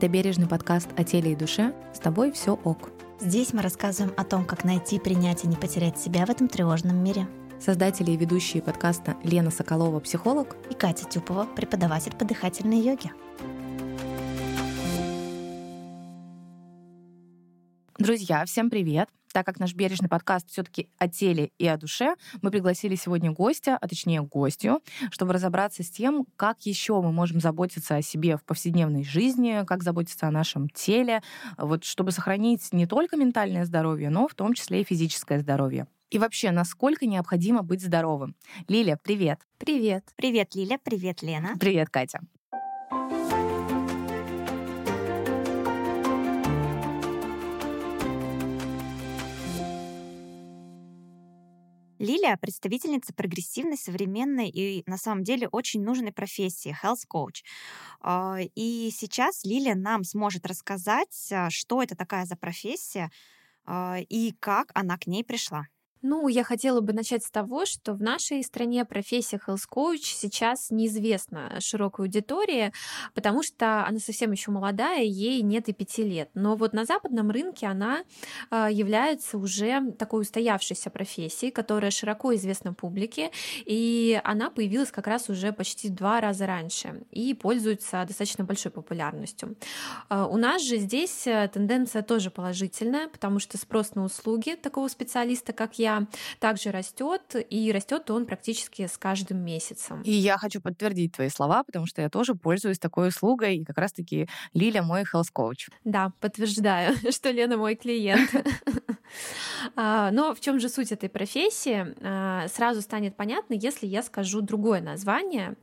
Это бережный подкаст о теле и душе. С тобой все ок. Здесь мы рассказываем о том, как найти, принять и не потерять себя в этом тревожном мире. Создатели и ведущие подкаста Лена Соколова, психолог, И Катя Тюпова, преподаватель по дыхательной йоге. Друзья, всем привет! Так как наш бережный подкаст все-таки о теле и о душе, мы пригласили сегодня гостя, а точнее гостью, чтобы разобраться с тем, как еще мы можем заботиться о себе в повседневной жизни, как заботиться о нашем теле, вот чтобы сохранить не только ментальное здоровье, но в том числе и физическое здоровье. И вообще, насколько необходимо быть здоровым? Лиля, привет. Привет. Привет, Лиля, привет, Лена. Привет, Катя. Лилия — представительница прогрессивной, современной и на самом деле очень нужной профессии — health coach. А, И сейчас Лилия нам сможет рассказать, а, что это такая за профессия а, и как она к ней пришла. Ну, я хотела бы начать с того, что в нашей стране профессия health coach сейчас неизвестна широкой аудитории, потому что она совсем еще молодая, ей нет и пяти лет. Но вот на западном рынке она а, является уже такой устоявшейся профессией, которая широко известна публике, и она появилась как раз уже почти два раза раньше и пользуется достаточно большой популярностью. А, У нас же здесь э, тенденция тоже положительная, потому что спрос на услуги такого специалиста, как я, также растет, и растет он практически с каждым месяцем. И я хочу подтвердить твои слова, потому что я тоже пользуюсь такой услугой, и как раз-таки Лиля мой health coach. Да, подтверждаю, что Лена мой клиент. А, Но в чем же суть этой профессии? А, Сразу станет понятно, если я скажу другое название.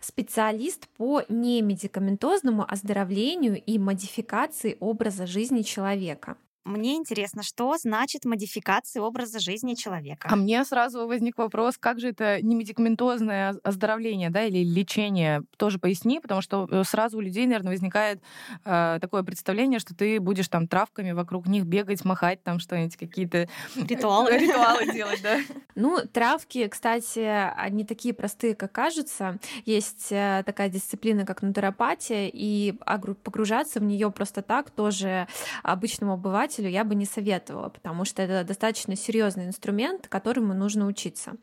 Специалист по немедикаментозному оздоровлению и модификации образа жизни человека. Мне интересно, что значит модификация образа жизни человека? А мне сразу возник вопрос, как же это не медикаментозное оздоровление, да, или лечение? Тоже поясни, потому что э, сразу у людей, наверное, возникает э, такое представление, что ты будешь там травками вокруг них бегать, махать, там что-нибудь, какие-то Ритуалы. ритуалы делать, да. Ну, травки, кстати, они такие простые, как кажутся. Есть э, такая дисциплина, как натуропатия, и погружаться в нее просто так тоже обычному обывателю я бы не советовала, потому что это достаточно серьезный инструмент, которому нужно учиться.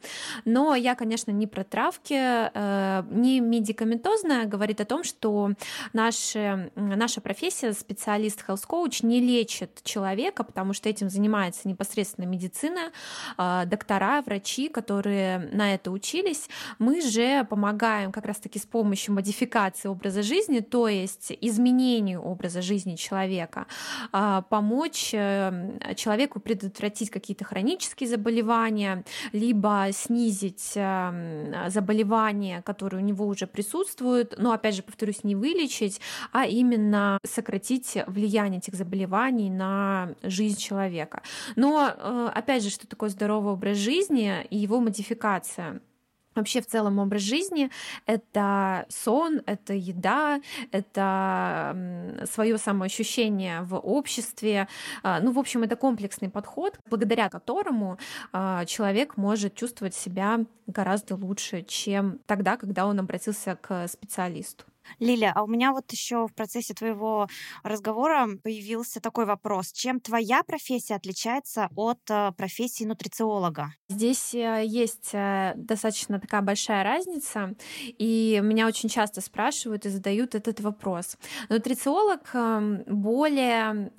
Но я, конечно, не про травки, э, не медикаментозная, говорит о том, что наши, наша профессия, специалист health coach, не лечит человека, потому что этим занимается непосредственно медицина, э, доктора, врачи, которые на это учились. Мы же помогаем как раз-таки с помощью модификации образа жизни, то есть изменению образа жизни человека, э, помочь э, человеку предотвратить какие-то хронические заболевания, либо снизить э, заболевания, которые у него уже присутствуют, но, опять же, повторюсь, не вылечить, а именно сократить влияние этих заболеваний на жизнь человека. Но, э, опять же, что такое здоровый образ жизни и его модификация? Вообще в целом образ жизни — это сон, это еда, это свое самоощущение в обществе. А, Ну, в общем, это комплексный подход, благодаря которому а, человек может чувствовать себя гораздо лучше, чем тогда, когда он обратился к специалисту. Лиля, а у меня вот еще в процессе твоего разговора появился такой вопрос. Чем твоя профессия отличается от э, профессии нутрициолога? Здесь э, есть э, достаточно такая большая разница, и меня очень часто спрашивают и задают этот вопрос. Нутрициолог эм, более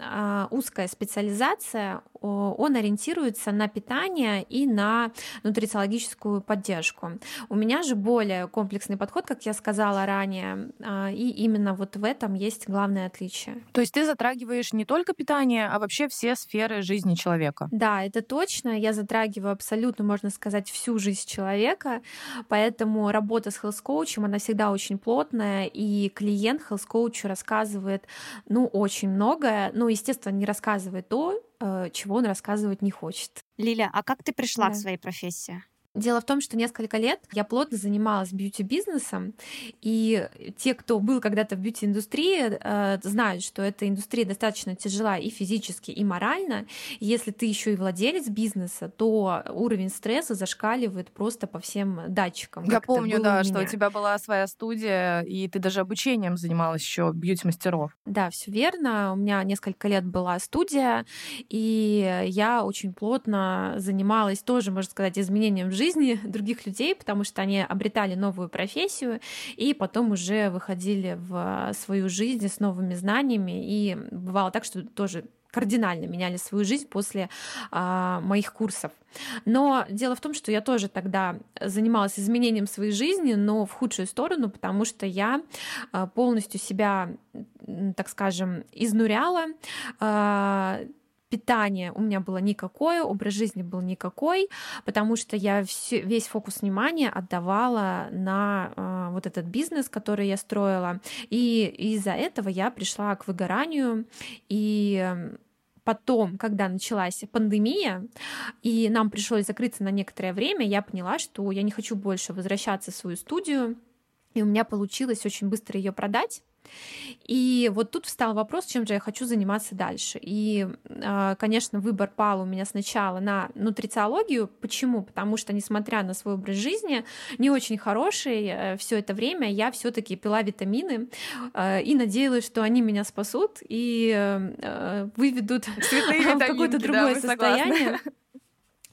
узкая специализация, он ориентируется на питание и на нутрициологическую поддержку. У меня же более комплексный подход, как я сказала ранее, а, и именно вот в этом есть главное отличие. То есть ты затрагиваешь не только питание, а вообще все сферы жизни человека. Да, это точно. Я затрагиваю абсолютно, можно сказать, всю жизнь человека. Поэтому работа с health коучем она всегда очень плотная, и клиент health коучу рассказывает, ну, очень многое. Ну, естественно, не рассказывает то, чего он рассказывать не хочет. Лиля, а как ты пришла Да. к своей профессии? Дело в том, что несколько лет я плотно занималась бьюти-бизнесом, и те, кто был когда-то в бьюти-индустрии, э, знают, что эта индустрия достаточно тяжела и физически, и морально. Если ты еще и владелец бизнеса, то уровень стресса зашкаливает просто по всем датчикам. Я помню, да, у что у тебя была своя студия, и ты даже обучением занималась еще бьюти-мастеров. Да, все верно. У меня несколько лет была студия, и я очень плотно занималась тоже, можно сказать, изменением жизни жизни других людей, потому что они обретали новую профессию и потом уже выходили в свою жизнь с новыми знаниями. И бывало так, что тоже кардинально меняли свою жизнь после а, моих курсов. Но дело в том, что я тоже тогда занималась изменением своей жизни, но в худшую сторону, потому что я а, полностью себя, так скажем, изнуряла, а, питание у меня было никакое, образ жизни был никакой, потому что я все, весь фокус внимания отдавала на э, вот этот бизнес, который я строила. И из-за этого я пришла к выгоранию. И потом, когда началась пандемия, и нам пришлось закрыться на некоторое время, я поняла, что я не хочу больше возвращаться в свою студию. И у меня получилось очень быстро ее продать. И вот тут встал вопрос, чем же я хочу заниматься дальше. И, а, конечно, выбор пал у меня сначала на нутрициологию. Почему? Потому что, несмотря на свой образ жизни, не очень хороший, э, все это время я все-таки пила витамины э, и надеялась, что они меня спасут и э, выведут в какое-то другое да, состояние.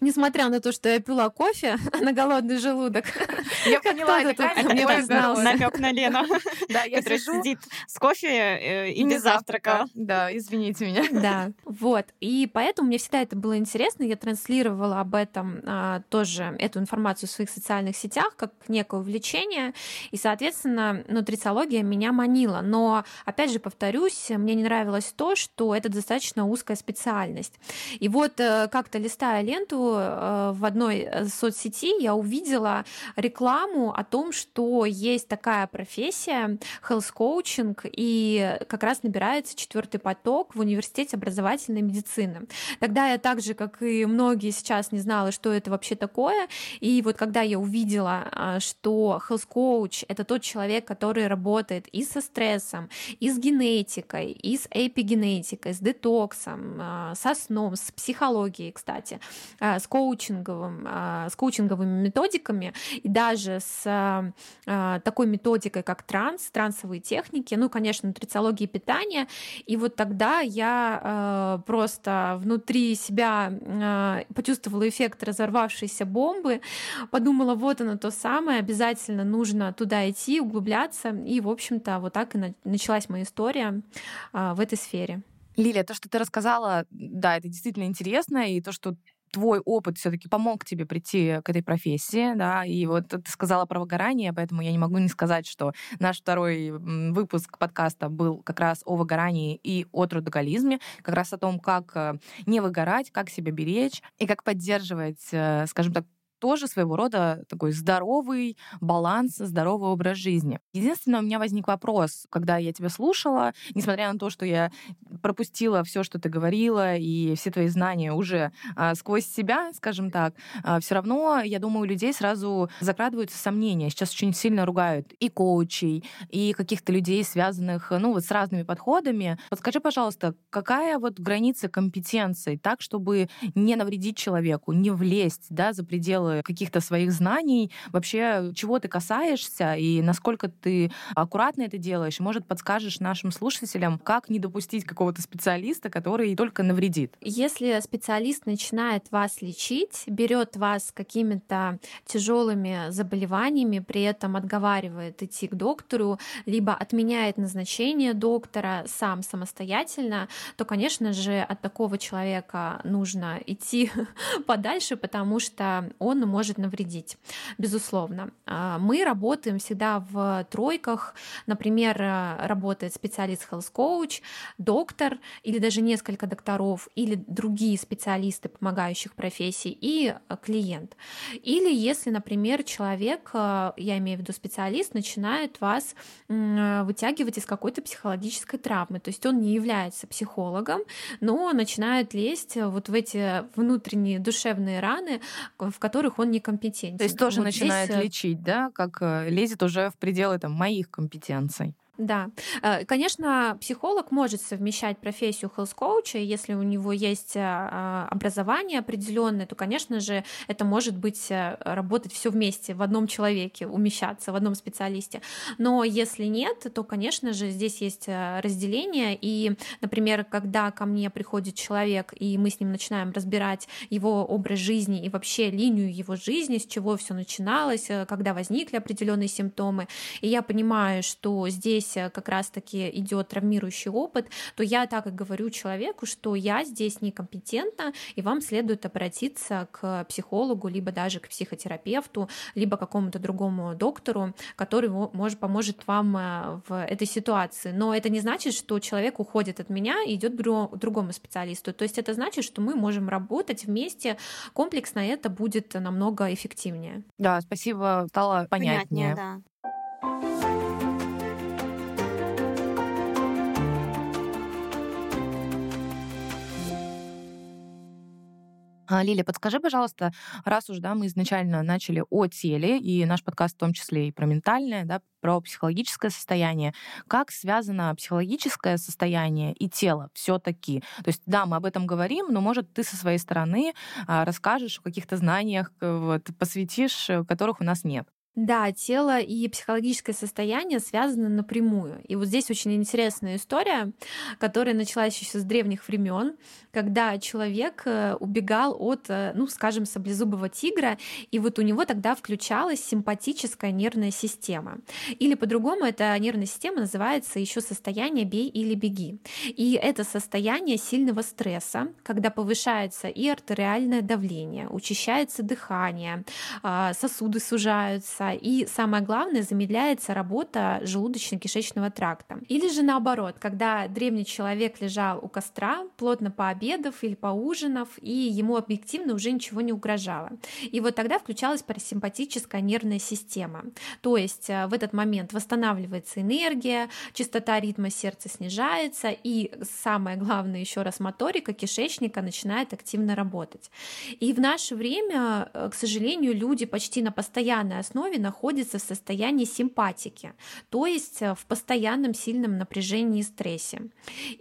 Несмотря на то, что я пила кофе на голодный желудок. Я поняла, это мне намек на Лену, да, я которая сидит с кофе э, и без завтрака. Да, извините меня. Да, вот. И поэтому мне всегда это было интересно. Я транслировала об этом а, тоже, эту информацию в своих социальных сетях, как некое увлечение. И, соответственно, нутрициология меня манила. Но, опять же, повторюсь, мне не нравилось то, что это достаточно узкая специальность. И вот э, как-то листая ленту, в одной э, соцсети я увидела рекламу о том, что есть такая профессия health coaching, и как раз набирается четвертый поток в университете образовательной медицины. Тогда я так же, как и многие сейчас, не знала, что это вообще такое. И вот когда я увидела, а, что health coach — это тот человек, который работает и со стрессом, и с генетикой, и с эпигенетикой, с детоксом, а, со сном, с психологией, кстати, а, с коучинговым, а, с коучинговыми методиками и даже с а, такой методикой, как транс, трансовые техники, ну, конечно, нутрициология и питание. И вот тогда я а, просто внутри себя почувствовала эффект разорвавшейся бомбы, подумала, вот оно то самое, обязательно нужно туда идти, углубляться. И, в общем-то, вот так и началась моя история в этой сфере. Лилия, то, что ты рассказала, да, это действительно интересно, и то, что твой опыт все-таки помог тебе прийти к этой профессии, да, и вот ты сказала про выгорание, поэтому я не могу не сказать, что наш второй выпуск подкаста был как раз о выгорании и о трудоголизме, как раз о том, как э, не выгорать, как себя беречь и как поддерживать, э, скажем так, тоже своего рода такой здоровый баланс, здоровый образ жизни. Единственное, у меня возник вопрос, когда я тебя слушала, несмотря на то, что я пропустила все, что ты говорила, и все твои знания уже а, сквозь себя, скажем так, а, все равно, я думаю, у людей сразу закрадываются сомнения. Сейчас очень сильно ругают и коучей, и каких-то людей, связанных ну, вот с разными подходами. Подскажи, пожалуйста, какая вот граница компетенций, так, чтобы не навредить человеку, не влезть да, за пределы каких-то своих знаний, вообще чего ты касаешься и насколько ты аккуратно это делаешь. Может, подскажешь нашим слушателям, как не допустить какого-то специалиста, который только навредит? Если специалист начинает вас лечить, берет вас какими-то тяжелыми заболеваниями, при этом отговаривает идти к доктору, либо отменяет назначение доктора сам самостоятельно, то, конечно же, от такого человека нужно идти подальше, потому что он может навредить, безусловно. А, мы работаем всегда в тройках, например, э, работает специалист health coach, доктор или даже несколько докторов или другие специалисты помогающих профессий и э, клиент. Или если, например, человек, э, я имею в виду специалист, начинает вас вытягивать из какой-то психологической травмы, то есть он не является психологом, но начинает лезть вот в эти внутренние душевные раны, в которых которых он некомпетентен. То есть тоже вот начинает здесь... лечить, да, как лезет уже в пределы там, моих компетенций. Да, э, конечно, психолог может совмещать профессию хелс-коуча, если у него есть а, образование определенное, то, конечно же, это может быть э, работать все вместе в одном человеке, умещаться в одном специалисте. Но если нет, то, конечно же, здесь есть э, разделение. И, например, когда ко мне приходит человек, и мы с ним начинаем разбирать его образ жизни и вообще линию его жизни, с чего все начиналось, когда возникли определенные симптомы, и я понимаю, что здесь здесь э, как раз-таки идет травмирующий опыт, то я так и говорю человеку, что я здесь некомпетентна, и вам следует обратиться к психологу, либо даже к психотерапевту, либо какому-то другому доктору, который может, поможет вам э, в этой ситуации. Но это не значит, что человек уходит от меня и идет к другому специалисту. То есть это значит, что мы можем работать вместе комплексно, это будет намного эффективнее. Да, спасибо, стало понятнее. понятнее да. А, Лилия, подскажи, пожалуйста, раз уж да, мы изначально начали о теле, и наш подкаст в том числе и про ментальное, да, про психологическое состояние, как связано психологическое состояние и тело все-таки? То есть, да, мы об этом говорим, но, может, ты со своей стороны а, расскажешь о каких-то знаниях, вот, посвятишь, э, которых у нас нет. Да, тело и психологическое состояние связаны напрямую. И вот здесь очень интересная история, которая началась еще с древних времен, когда человек э, убегал от, э, ну, скажем, саблезубого тигра, и вот у него тогда включалась симпатическая нервная система. Или по-другому эта нервная система называется еще состояние «бей или беги». И это состояние сильного стресса, когда повышается и артериальное давление, учащается дыхание, а, сосуды сужаются, мяса, и самое главное, замедляется работа желудочно-кишечного тракта. Или же наоборот, когда древний человек лежал у костра, плотно пообедав или поужинав, и ему объективно уже ничего не угрожало. И вот тогда включалась парасимпатическая нервная система. То есть э, в этот момент восстанавливается энергия, частота ритма сердца снижается, и самое главное еще раз моторика кишечника начинает активно работать. И в наше время, э, к сожалению, люди почти на постоянной основе основе находится в состоянии симпатики, то есть э, в постоянном сильном напряжении и стрессе.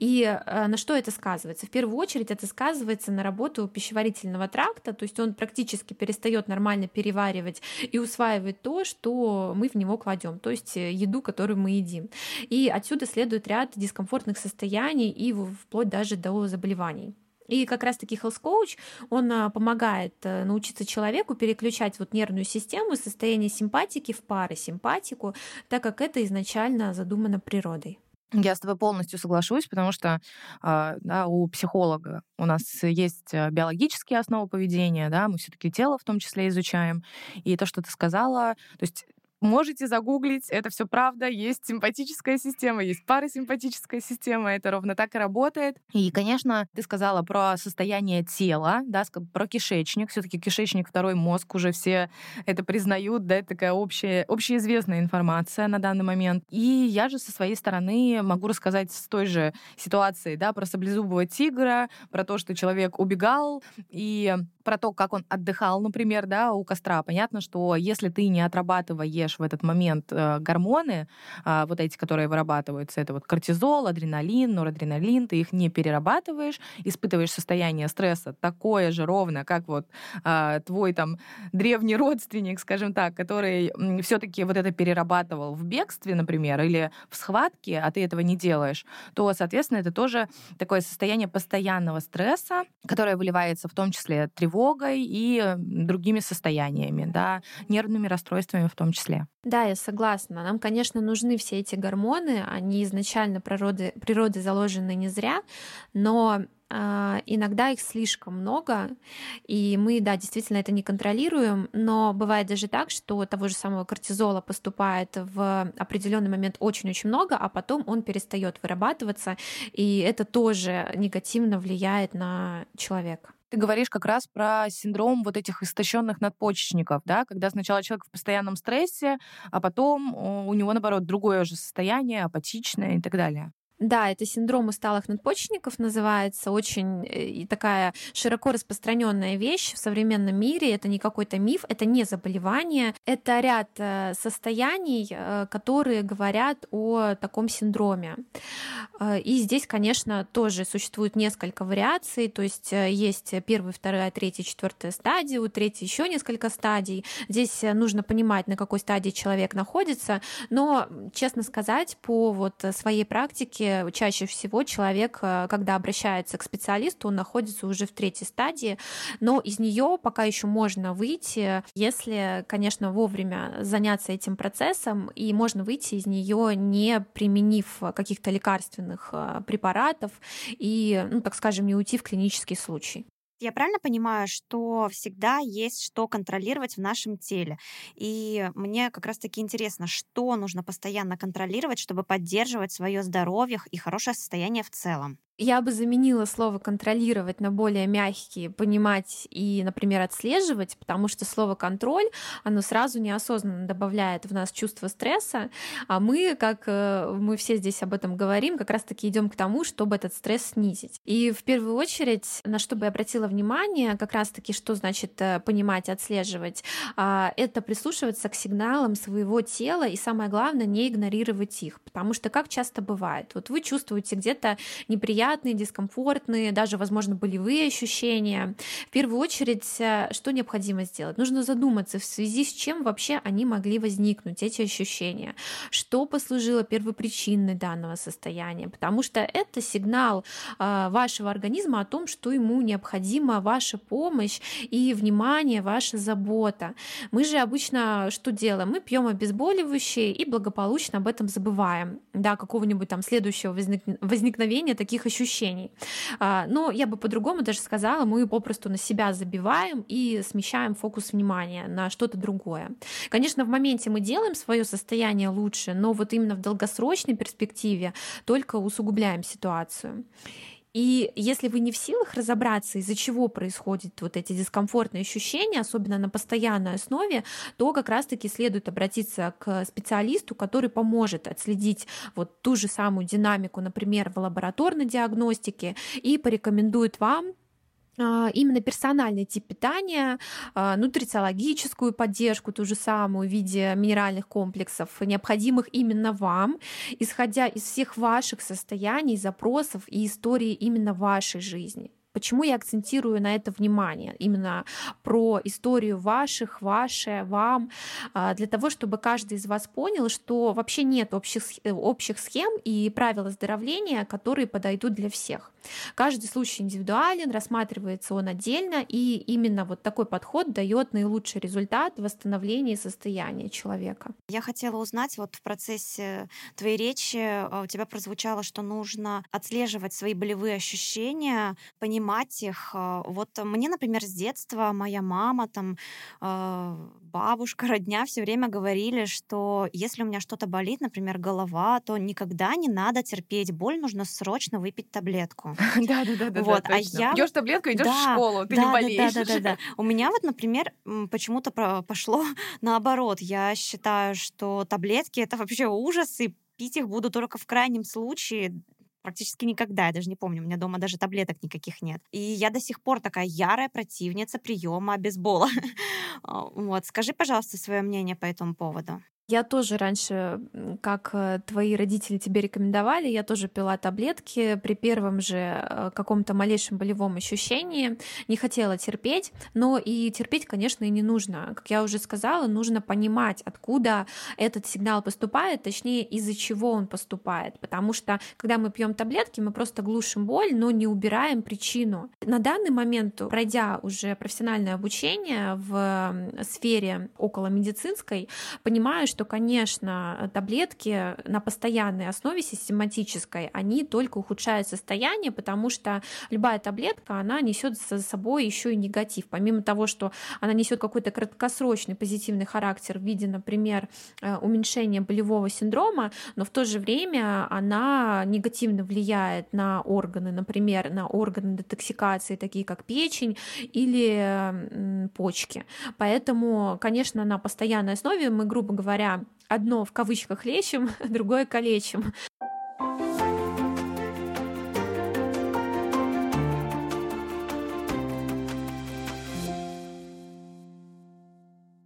И э, на что это сказывается? В первую очередь это сказывается на работу пищеварительного тракта, то есть он практически перестает нормально переваривать и усваивать то, что мы в него кладем, то есть э, еду, которую мы едим. И отсюда следует ряд дискомфортных состояний и вплоть даже до заболеваний. И как раз-таки Health Coach, он а, помогает э, научиться человеку переключать вот нервную систему из состояния симпатики в парасимпатику, так как это изначально задумано природой. Я с тобой полностью соглашусь, потому что а, да, у психолога у нас есть э, биологические основы поведения, да, мы все-таки тело в том числе изучаем. И то, что ты сказала, то есть Можете загуглить, это все правда. Есть симпатическая система, есть парасимпатическая система, это ровно так и работает. И, конечно, ты сказала про состояние тела, да, про кишечник. Все-таки кишечник второй мозг, уже все это признают, да, это такая общая, общеизвестная информация на данный момент. И я же со своей стороны могу рассказать с той же ситуации, да, про саблезубого тигра, про то, что человек убегал, и про то, как он отдыхал, например, да, у костра. Понятно, что если ты не отрабатываешь в этот момент э, гормоны, э, вот эти, которые вырабатываются, это вот кортизол, адреналин, норадреналин, ты их не перерабатываешь, испытываешь состояние стресса такое же ровно, как вот э, твой там древний родственник, скажем так, который все-таки вот это перерабатывал в бегстве, например, или в схватке, а ты этого не делаешь, то, соответственно, это тоже такое состояние постоянного стресса, которое выливается в том числе тревогой тревогой и другими состояниями, да, нервными расстройствами в том числе. Да, я согласна. Нам, конечно, нужны все эти гормоны, они изначально природы, природы заложены не зря, но а, иногда их слишком много, и мы, да, действительно это не контролируем, но бывает даже так, что того же самого кортизола поступает в определенный момент очень-очень много, а потом он перестает вырабатываться, и это тоже негативно влияет на человека. Ты говоришь как раз про синдром вот этих истощенных надпочечников, да, когда сначала человек в постоянном стрессе, а потом у него, наоборот, другое же состояние, апатичное и так далее. Да, это синдром усталых надпочечников называется, очень э, такая широко распространенная вещь в современном мире. Это не какой-то миф, это не заболевание, это ряд э, состояний, э, которые говорят о таком синдроме. И здесь, конечно, тоже существует несколько вариаций, то есть есть первая, вторая, третья, четвертая стадия, у третьей еще несколько стадий. Здесь нужно понимать, на какой стадии человек находится, но, честно сказать, по вот своей практике чаще всего человек, э, когда обращается к специалисту, он находится уже в третьей стадии, но из нее пока еще можно выйти, если, конечно, вовремя заняться этим процессом, и можно выйти из нее не применив каких-то лекарственных э, препаратов и, ну, так скажем, не уйти в клинический случай. Я правильно понимаю, что всегда есть что контролировать в нашем теле? И мне как раз-таки интересно, что нужно постоянно контролировать, чтобы поддерживать свое здоровье и хорошее состояние в целом? Я бы заменила слово контролировать на более мягкие, понимать и, например, отслеживать, потому что слово контроль, оно сразу неосознанно добавляет в нас чувство стресса, а мы, как э, мы все здесь об этом говорим, как раз-таки идем к тому, чтобы этот стресс снизить. И в первую очередь, на что бы я обратила внимание, как раз-таки, что значит э, понимать, отслеживать, а, это прислушиваться к сигналам своего тела и, самое главное, не игнорировать их, потому что как часто бывает, вот вы чувствуете где-то неприятно неприятные, дискомфортные, даже, возможно, болевые ощущения. В первую очередь, э, что необходимо сделать? Нужно задуматься, в связи с чем вообще они могли возникнуть, эти ощущения, что послужило первопричиной данного состояния, потому что это сигнал э, вашего организма о том, что ему необходима ваша помощь и внимание, ваша забота. Мы же обычно что делаем? Мы пьем обезболивающие и благополучно об этом забываем, да, какого-нибудь там следующего возникновения таких ощущений. А, но я бы по-другому даже сказала, мы попросту на себя забиваем и смещаем фокус внимания на что-то другое. Конечно, в моменте мы делаем свое состояние лучше, но вот именно в долгосрочной перспективе только усугубляем ситуацию. И если вы не в силах разобраться, из-за чего происходят вот эти дискомфортные ощущения, особенно на постоянной основе, то как раз-таки следует обратиться к специалисту, который поможет отследить вот ту же самую динамику, например, в лабораторной диагностике и порекомендует вам именно персональный тип питания, а, нутрициологическую поддержку, ту же самую в виде минеральных комплексов, необходимых именно вам, исходя из всех ваших состояний, запросов и истории именно вашей жизни. Почему я акцентирую на это внимание? Именно про историю ваших, ваше, вам, а, для того, чтобы каждый из вас понял, что вообще нет общих, общих схем и правил оздоровления, которые подойдут для всех. Каждый случай индивидуален, рассматривается он отдельно, и именно вот такой подход дает наилучший результат восстановления состояния человека. Я хотела узнать, вот в процессе твоей речи а, у тебя прозвучало, что нужно отслеживать свои болевые ощущения, понимать, понимать их. А, вот мне, например, с детства моя мама, там, а, бабушка, родня все время говорили, что если у меня что-то болит, например, голова, то никогда не надо терпеть боль, нужно срочно выпить таблетку. Да, да, да, да. Вот, а я пьешь таблетку, идешь в школу, ты не болеешь. Да, да, да, да. У меня вот, например, почему-то пошло наоборот. Я считаю, что таблетки это вообще ужас, и пить их буду только в крайнем случае, практически никогда. Я даже не помню, у меня дома даже таблеток никаких нет. И я до сих пор такая ярая противница приема бейсбола. вот, скажи, пожалуйста, свое мнение по этому поводу. Я тоже раньше, как э, твои родители тебе рекомендовали, я тоже пила таблетки при первом же э, каком-то малейшем болевом ощущении. Не хотела терпеть, но и терпеть, конечно, и не нужно. Как я уже сказала, нужно понимать, откуда этот сигнал поступает, точнее, из-за чего он поступает. Потому что, когда мы пьем таблетки, мы просто глушим боль, но не убираем причину. На данный момент, пройдя уже профессиональное обучение в сфере около медицинской, понимаю, что, конечно, таблетки на постоянной основе систематической, они только ухудшают состояние, потому что любая таблетка, она несет за собой еще и негатив. Помимо того, что она несет какой-то краткосрочный позитивный характер в виде, например, э, уменьшения болевого синдрома, но в то же время она негативно влияет на органы, например, на органы детоксикации, такие как печень или почки. Поэтому, конечно, на постоянной основе мы, грубо говоря, одно в кавычках лечим, другое калечим.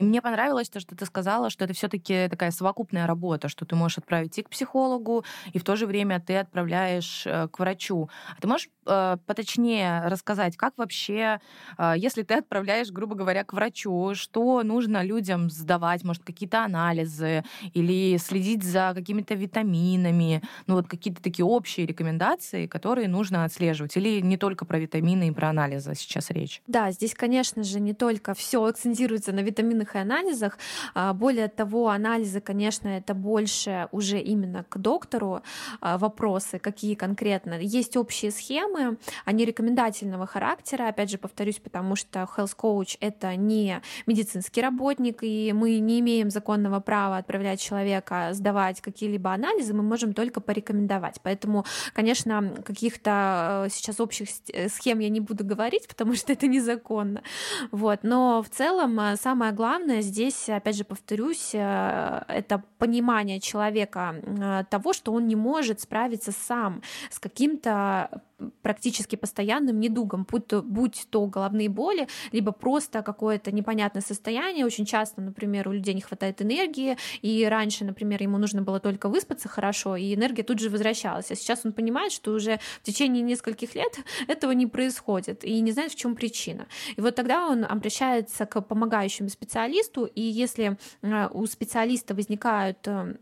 Мне понравилось то, что ты сказала, что это все-таки такая совокупная работа, что ты можешь отправить и к психологу, и в то же время ты отправляешь э, к врачу. А ты можешь э, поточнее рассказать, как вообще, э, если ты отправляешь, грубо говоря, к врачу, что нужно людям сдавать, может, какие-то анализы или следить за какими-то витаминами, ну вот какие-то такие общие рекомендации, которые нужно отслеживать, или не только про витамины и про анализы сейчас речь? Да, здесь, конечно же, не только все акцентируется на витаминах и анализах. А, более того, анализы, конечно, это больше уже именно к доктору а, вопросы, какие конкретно. Есть общие схемы, они рекомендательного характера, опять же, повторюсь, потому что health coach — это не медицинский работник, и мы не имеем законного права отправлять человека сдавать какие-либо анализы, мы можем только порекомендовать. Поэтому, конечно, каких-то э, сейчас общих э, схем я не буду говорить, потому что это незаконно. Вот. Но в целом э, самое главное здесь, опять же, повторюсь, это понимание человека того, что он не может справиться сам с каким-то практически постоянным недугом, будь то, будь то головные боли, либо просто какое-то непонятное состояние. Очень часто, например, у людей не хватает энергии, и раньше, например, ему нужно было только выспаться хорошо, и энергия тут же возвращалась. А сейчас он понимает, что уже в течение нескольких лет этого не происходит, и не знает, в чем причина. И вот тогда он обращается к помогающему специалисту, и если э, у специалиста возникают э,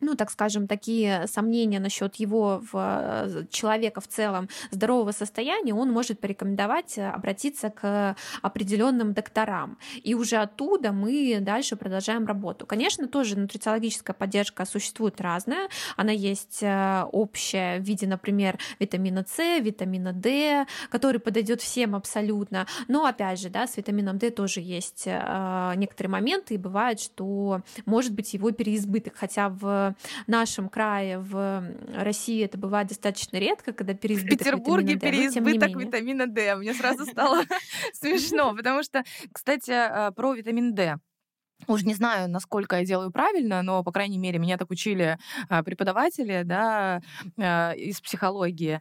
ну, так скажем, такие сомнения насчет его в, э, человека в целом здорового состояния, он может порекомендовать э, обратиться к определенным докторам. И уже оттуда мы дальше продолжаем работу. Конечно, тоже нутрициологическая поддержка существует разная. Она есть э, общая в виде, например, витамина С, витамина D, который подойдет всем абсолютно. Но, опять же, да, с витамином D тоже есть некоторые моменты, и бывает, что может быть его переизбыток, хотя в нашем крае, в России это бывает достаточно редко, когда переизбыток В Петербурге витамина D, переизбыток витамина D. Мне сразу стало смешно, потому что, кстати, э, про витамин D. Уж не знаю, насколько я делаю правильно, но, по крайней мере, меня так учили а, преподаватели да, а, из психологии.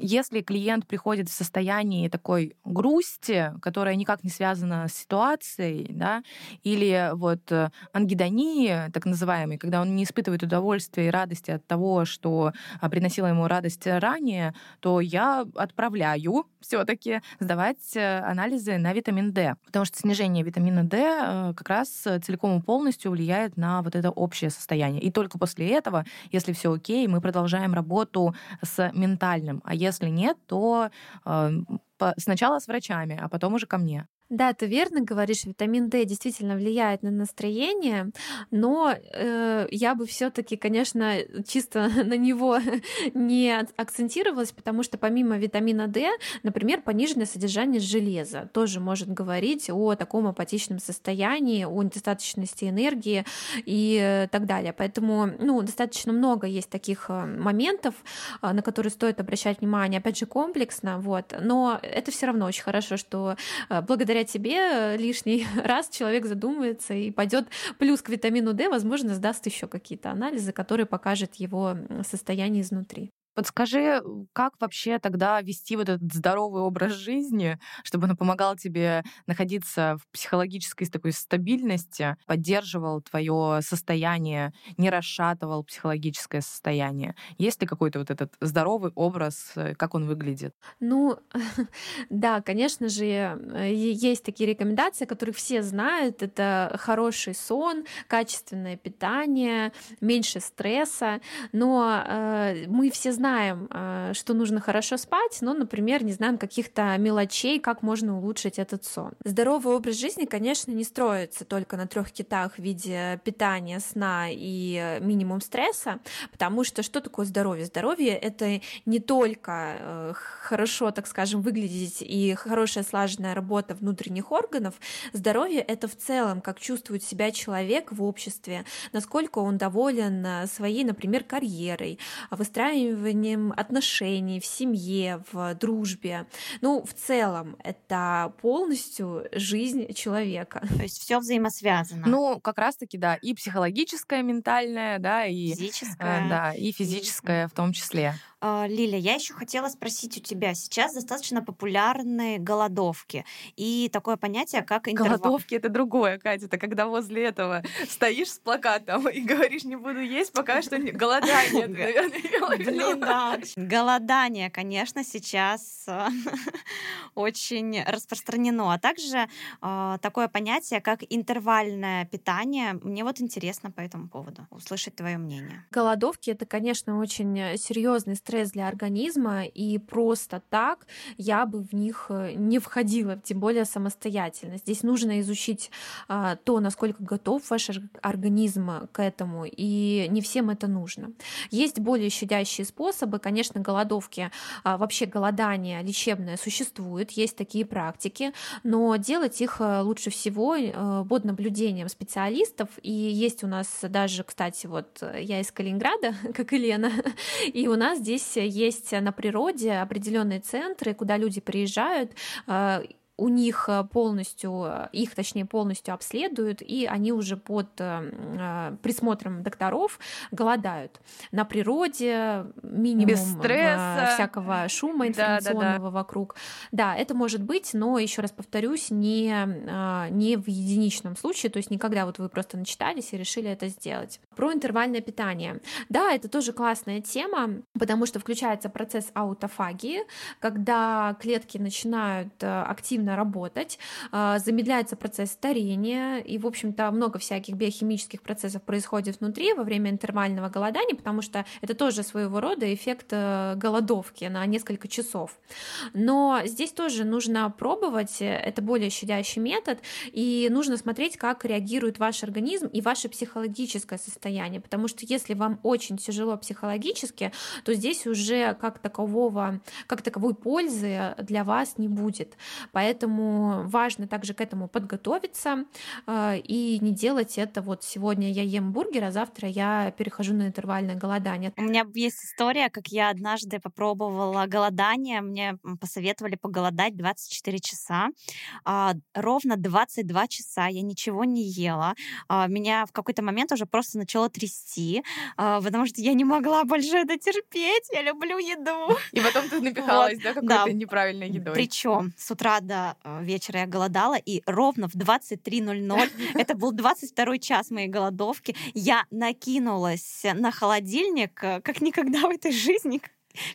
Если клиент приходит в состоянии такой грусти, которая никак не связана с ситуацией, да, или вот э, ангидонии, так называемой, когда он не испытывает удовольствия и радости от того, что а, приносило ему радость ранее, то я отправляю все-таки сдавать э, анализы на витамин D, потому что снижение витамина D э, как раз целиком и полностью влияет на вот это общее состояние. И только после этого, если все окей, мы продолжаем работу с ментальным. А если нет, то э, сначала с врачами, а потом уже ко мне. Да, ты верно говоришь, витамин D действительно влияет на настроение, но э, я бы все-таки, конечно, чисто на него не акцентировалась, потому что помимо витамина D, например, пониженное содержание железа тоже может говорить о таком апатичном состоянии, о недостаточности энергии и так далее. Поэтому, ну, достаточно много есть таких э, моментов, э, на которые стоит обращать внимание, опять же, комплексно, вот. Но это все равно очень хорошо, что э, благодаря тебе э, лишний раз человек задумается и пойдет плюс к витамину D, возможно, сдаст еще какие-то анализы, которые покажут его состояние изнутри. Подскажи, как вообще тогда вести вот этот здоровый образ жизни, чтобы он помогал тебе находиться в психологической такой стабильности, поддерживал твое состояние, не расшатывал психологическое состояние? Есть ли какой-то вот этот здоровый образ, э, как он выглядит? Ну, да, конечно же, э, есть такие рекомендации, которых все знают. Это хороший сон, качественное питание, меньше стресса. Но э, мы все знаем, знаем, э, что нужно хорошо спать, но, например, не знаем каких-то мелочей, как можно улучшить этот сон. Здоровый образ жизни, конечно, не строится только на трех китах в виде питания, сна и минимум стресса, потому что что такое здоровье? Здоровье — это не только э, хорошо, так скажем, выглядеть и хорошая слаженная работа внутренних органов. Здоровье — это в целом, как чувствует себя человек в обществе, насколько он доволен э, своей, например, карьерой, выстраиванием выстраиванием отношений в семье, в дружбе. Ну, в целом, это полностью жизнь человека. То есть все взаимосвязано. Ну, как раз-таки, да, и психологическое, ментальное, да, и физическое, э, да, и физическое и... в том числе. А, Лиля, я еще хотела спросить у тебя. Сейчас достаточно популярны голодовки и такое понятие, как интервал. Голодовки — это другое, Катя. Это когда возле этого стоишь с плакатом и говоришь, не буду есть, пока что не... голодание. Блин, да. Голодание, конечно, сейчас а, очень распространено. А также а, такое понятие, как интервальное питание. Мне вот интересно по этому поводу услышать твое мнение. Голодовки — это, конечно, очень серьезный стресс для организма, и просто так я бы в них э, не входила, тем более самостоятельно. Здесь нужно изучить а, то, насколько готов ваш организм к этому, и не всем это нужно. Есть более щадящие способы, конечно, голодовки, а, вообще голодание лечебное существует, есть такие практики, но делать их э, лучше всего э, под наблюдением специалистов, и есть у нас даже, кстати, вот я из Калининграда, как и Лена, и у нас здесь есть на природе определенные центры, куда люди приезжают, э, у них э, полностью, э, их точнее полностью обследуют, и они уже под э, присмотром докторов голодают на природе, минимум Без стресса. всякого шума информационного да, да, да. вокруг. Да, это может быть, но еще раз повторюсь, не, не в единичном случае, то есть никогда вот вы просто начитались и решили это сделать. Про интервальное питание. Да, это тоже классная тема, потому что включается процесс аутофагии, когда клетки начинают активно активно работать, а, замедляется процесс старения, и, в общем-то, много всяких биохимических процессов происходит внутри во время интервального голодания, потому что это тоже своего рода эффект э, голодовки на несколько часов. Но здесь тоже нужно пробовать, это более щадящий метод, и нужно смотреть, как реагирует ваш организм и ваше психологическое состояние, потому что если вам очень тяжело психологически, то здесь уже как такового, как таковой пользы для вас не будет. Поэтому Поэтому важно также к этому подготовиться э, и не делать это вот сегодня я ем бургер, а завтра я перехожу на интервальное голодание. У меня есть история, как я однажды попробовала голодание. Мне посоветовали поголодать 24 часа. А, ровно 22 часа я ничего не ела. А, меня в какой-то момент уже просто начало трясти, а, потому что я не могла больше это терпеть. Я люблю еду. И потом ты напихалась, вот, да, какой-то да. неправильной едой. Причем с утра до Э, вечера я голодала, и ровно в 23.00, это был 22 час моей голодовки, я накинулась на холодильник, э, как никогда в этой жизни,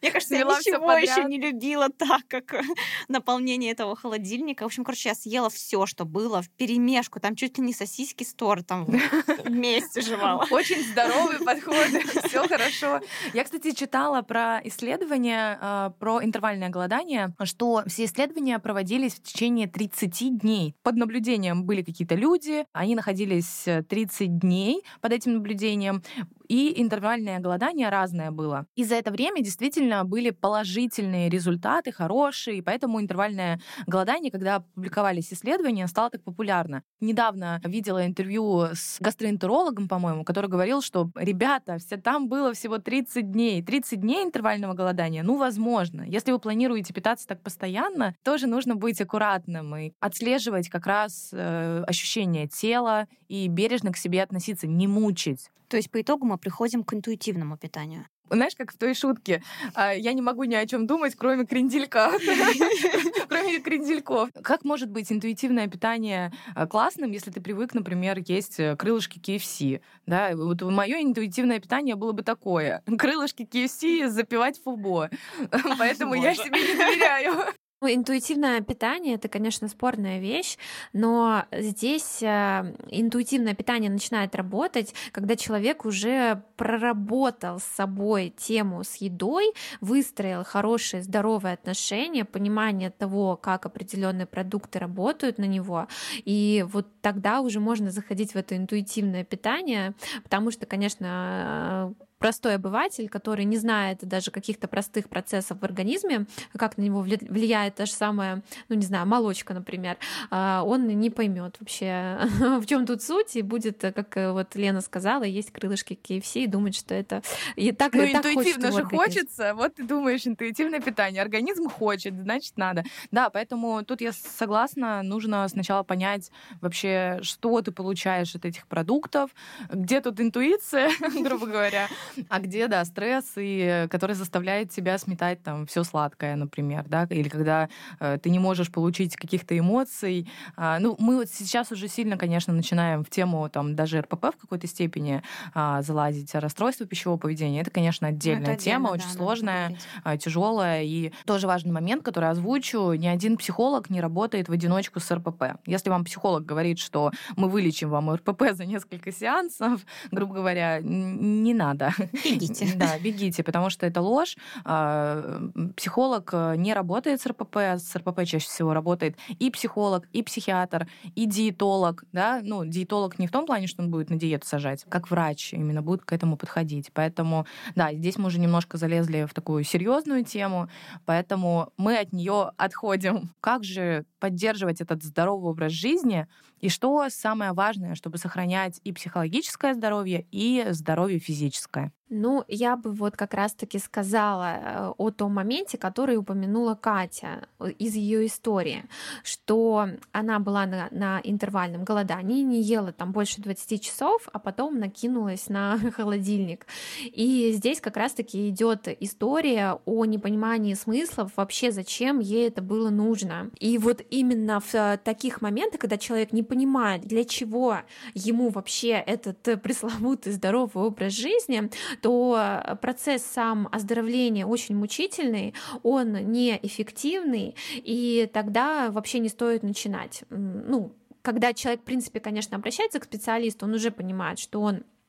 мне кажется, я ничего еще не любила так, как э, наполнение этого холодильника. В общем, короче, я съела все, что было в перемешку. Там чуть ли не сосиски с тортом вместе жевала. Очень здоровый подход, все хорошо. Я, кстати, читала про исследования, а, про интервальное голодание, что все исследования проводились в течение 30 дней. Под наблюдением были какие-то люди, они находились 30 дней под этим наблюдением и интервальное голодание разное было. И за это время действительно были положительные результаты, хорошие, и поэтому интервальное голодание, когда публиковались исследования, стало так популярно. Недавно видела интервью с гастроэнтерологом, по-моему, который говорил, что ребята, все там было всего 30 дней. 30 дней интервального голодания, ну, возможно. Если вы планируете питаться так постоянно, тоже нужно быть аккуратным и отслеживать как раз э, ощущение тела и бережно к себе относиться, не мучить. То есть по итогу мы приходим к интуитивному питанию. Знаешь, как в той шутке, а, я не могу ни о чем думать, кроме кренделька. Кроме крендельков. Как может быть интуитивное питание а, классным, если ты привык, например, есть э, крылышки KFC? Да, вот мое интуитивное питание было бы такое. Крылышки KFC запивать фубо. Поэтому я себе не доверяю. Ну, интуитивное питание это, конечно, спорная вещь, но здесь э, интуитивное питание начинает работать, когда человек уже проработал с собой тему с едой, выстроил хорошие здоровые отношения, понимание того, как определенные продукты работают на него, и вот тогда уже можно заходить в это интуитивное питание, потому что, конечно, простой обыватель, который не знает даже каких-то простых процессов в организме, как на него влияет та же самая, ну не знаю, молочка, например, а, он не поймет вообще, в чем тут суть, и будет, как э, вот Лена сказала, есть крылышки KFC и думать, что это и так, ну, и так интуитивно же хочется, вот ты думаешь, интуитивное питание, организм хочет, значит надо. Да, поэтому тут я согласна, нужно сначала понять вообще, что ты получаешь от этих продуктов, где тут интуиция, грубо говоря, а где, да, стресс, и который заставляет тебя сметать там все сладкое, например, да, или когда э, ты не можешь получить каких-то эмоций. А, ну, мы вот сейчас уже сильно, конечно, начинаем в тему там даже РПП в какой-то степени а, залазить, расстройство пищевого поведения. Это, конечно, ну, отдельная это тема, отдельно, очень да, сложная, а, тяжелая, и тоже важный момент, который озвучу, ни один психолог не работает в одиночку с РПП. Если вам психолог говорит, что мы вылечим вам РПП за несколько сеансов, грубо говоря, не надо. Бегите. Да, бегите, потому что это ложь. А, психолог э, не работает с РПП, с РПП чаще всего работает и психолог, и психиатр, и диетолог, да, ну, диетолог не в том плане, что он будет на диету сажать, как врач именно будет к этому подходить. Поэтому, да, здесь мы уже немножко залезли в такую серьезную тему, поэтому мы от нее отходим. Как же поддерживать этот здоровый образ жизни, и что самое важное, чтобы сохранять и психологическое здоровье, и здоровье физическое? Ну, я бы вот как раз-таки сказала э, о том моменте, который упомянула Катя э, из ее истории, что она была на, на интервальном голодании, не ела там больше 20 часов, а потом накинулась на холодильник. И здесь как раз-таки идет история о непонимании смыслов вообще, зачем ей это было нужно. И вот именно в э, таких моментах, когда человек не понимает, для чего ему вообще этот пресловутый здоровый образ жизни, то процесс сам оздоровления очень мучительный, он неэффективный, и тогда вообще не стоит начинать. Ну, когда человек, в принципе, конечно, обращается к специалисту, он уже понимает, что он Э,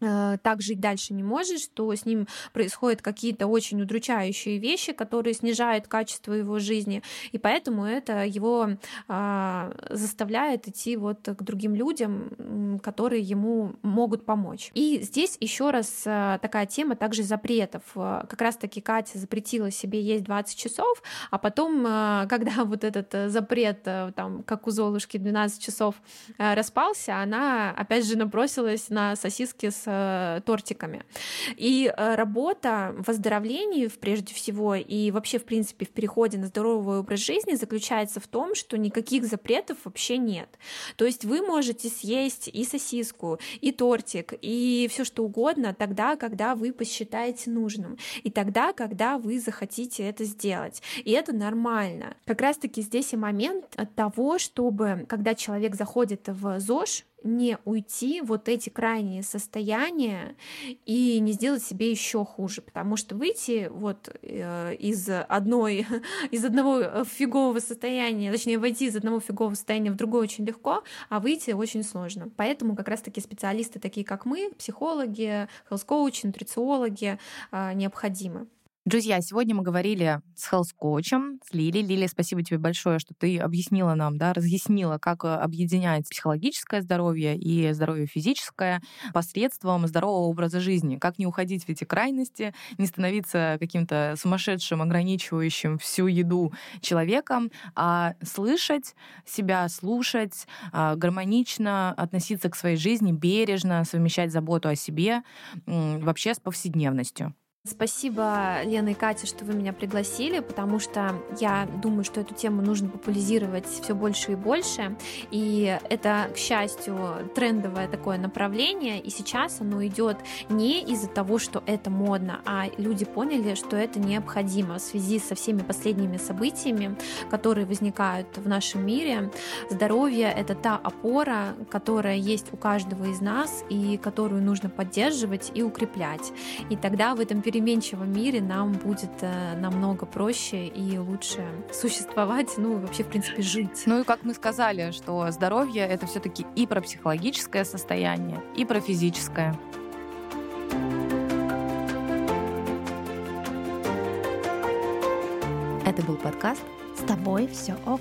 так жить дальше не может, что с ним происходят какие-то очень удручающие вещи, которые снижают качество его жизни, и поэтому это его а, заставляет идти вот к другим людям, которые ему могут помочь. И здесь еще раз а, такая тема также запретов. А, как раз-таки Катя запретила себе есть 20 часов, а потом, а, когда вот этот э, запрет, там, как у Золушки 12 часов распался, она опять же набросилась на сосиски с э, тортиками. И э, работа в оздоровлении, прежде всего, и вообще, в принципе, в переходе на здоровый образ жизни заключается в том, что никаких запретов вообще нет. То есть вы можете съесть и сосиску, и тортик, и все что угодно тогда, когда вы посчитаете нужным, и тогда, когда вы захотите это сделать. И это нормально. Как раз-таки здесь и момент того, чтобы, когда человек заходит в ЗОЖ, не уйти вот эти крайние состояния и не сделать себе еще хуже, потому что выйти вот э, из одной из одного фигового состояния, точнее войти из одного фигового состояния в другое очень легко, а выйти очень сложно. Поэтому как раз-таки специалисты такие как мы, психологи, хелс-коучи, нутрициологи э, необходимы. Друзья, сегодня мы говорили с Coach, с Лили. Лили, спасибо тебе большое, что ты объяснила нам, да, разъяснила, как э, объединять психологическое здоровье и здоровье физическое посредством здорового образа жизни. Как не уходить в эти крайности, не становиться каким-то сумасшедшим, ограничивающим всю еду человеком, а слышать себя, слушать, а, гармонично относиться к своей жизни, бережно совмещать заботу о себе вообще с повседневностью. Спасибо, Лена и Катя, что вы меня пригласили, потому что я думаю, что эту тему нужно популяризировать все больше и больше. И это, к счастью, трендовое такое направление. И сейчас оно идет не из-за того, что это модно, а люди поняли, что это необходимо в связи со всеми последними событиями, которые возникают в нашем мире. Здоровье — это та опора, которая есть у каждого из нас и которую нужно поддерживать и укреплять. И тогда в этом переменчивом мире нам будет э, намного проще и лучше существовать, ну и вообще, в принципе, жить. Ну и как мы сказали, что здоровье — это все таки и про психологическое состояние, и про физическое. Это был подкаст «С тобой все ок».